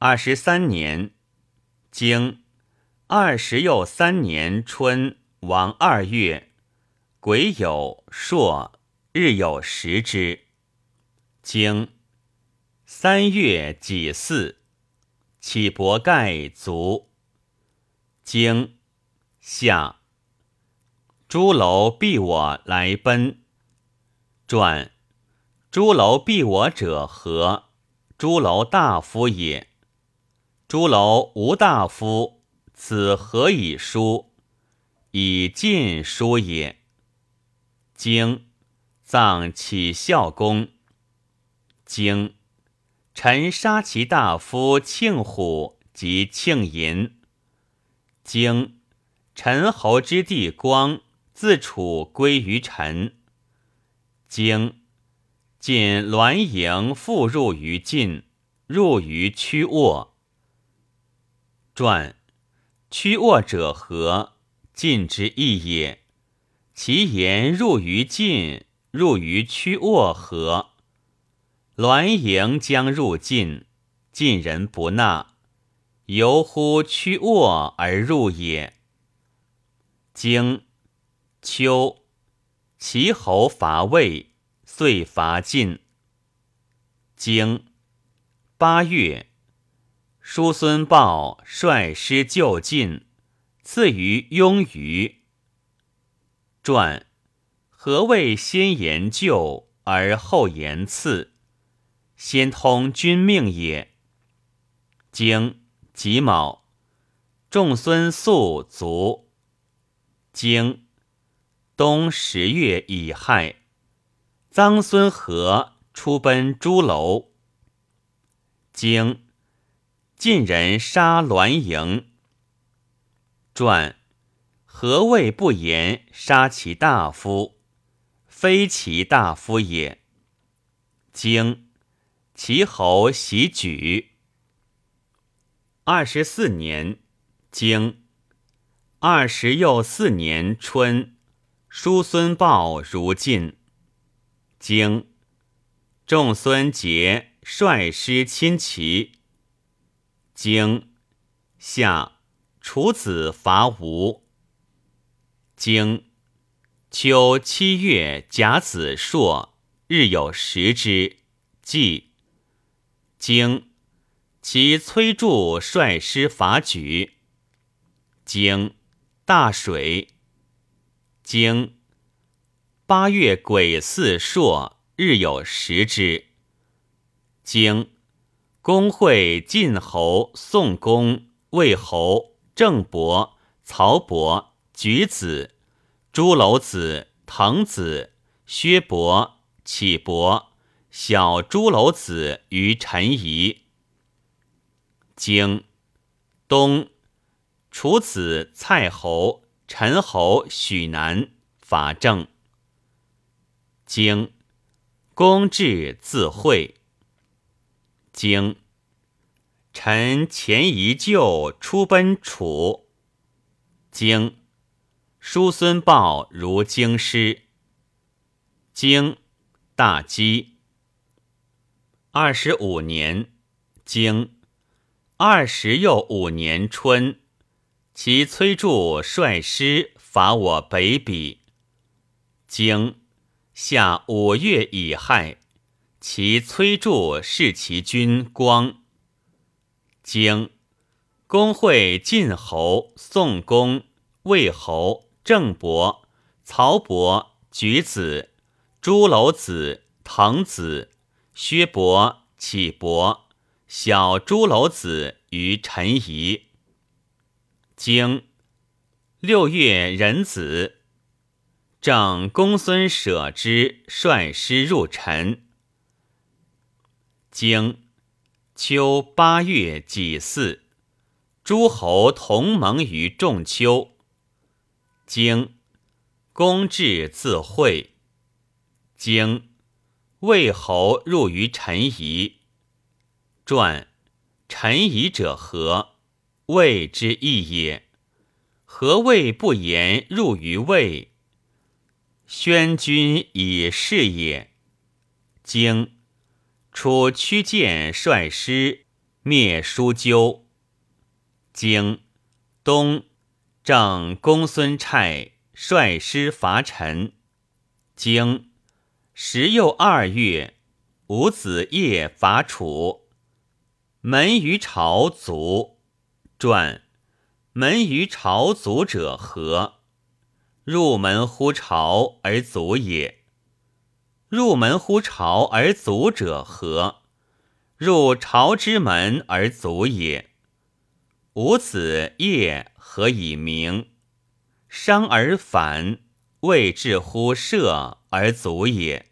二十三年，经二十又三年春王二月，癸酉朔日有食之。经三月己巳，起伯盖卒。经夏，朱楼避我来奔。传朱楼避我者何？朱楼大夫也。朱楼无大夫，此何以书？以晋书也。经葬启孝公。经臣杀其大夫庆虎及庆寅。经陈侯之弟光自楚归于陈。经晋栾盈复入于晋，入于曲沃。传曲沃者何？晋之义也。其言入于晋，入于曲沃何？栾盈将入晋，晋人不纳，由乎曲沃而入也。经秋。齐侯伐魏，遂伐晋。经八月，叔孙豹率师救晋，赐于雍于。传何谓先言救而后言赐？先通君命也。经己卯，仲孙宿卒。经。冬十月乙亥，臧孙和出奔朱楼。经晋人杀栾盈。传何谓不言杀其大夫？非其大夫也。经齐侯袭举。二十四年，经二十又四年春。叔孙豹如晋，经仲孙杰率师侵齐。经夏楚子伐吴。经秋七月甲子朔日有食之。季经其崔杼率师伐莒。经大水。经八月癸巳朔日有食之。经公会晋侯、宋公、魏侯、郑伯、曹伯、举子、朱楼子、滕子、薛伯、启伯、小朱楼子于陈仪。经东楚子蔡侯。陈侯许南伐郑。经公至自会。经臣前一旧出奔楚。经叔孙豹如京师。经大饥。二十五年，经二十又五年春。其崔杼率师伐我北鄙。经夏五月乙亥，其崔杼是其君光。经公会晋侯、宋公、魏侯、郑伯、曹伯、举子、朱楼子、滕子、薛伯、启伯、小朱楼子于陈仪。经六月壬子，正公孙舍之率师入陈。经秋八月己巳，诸侯同盟于仲丘。经公至自会。经魏侯入于陈仪。传陈仪者何？魏之义也，何谓不言入于魏？宣君以事也。经楚屈建率师灭叔纠。经东正公孙瓨率师伐陈。经十又二月，伍子业伐楚。门于朝卒。传门于朝卒者何？入门乎朝而卒也。入门乎朝而卒者何？入朝之门而卒也。吾子业何以明？伤而反，未至乎射而卒也。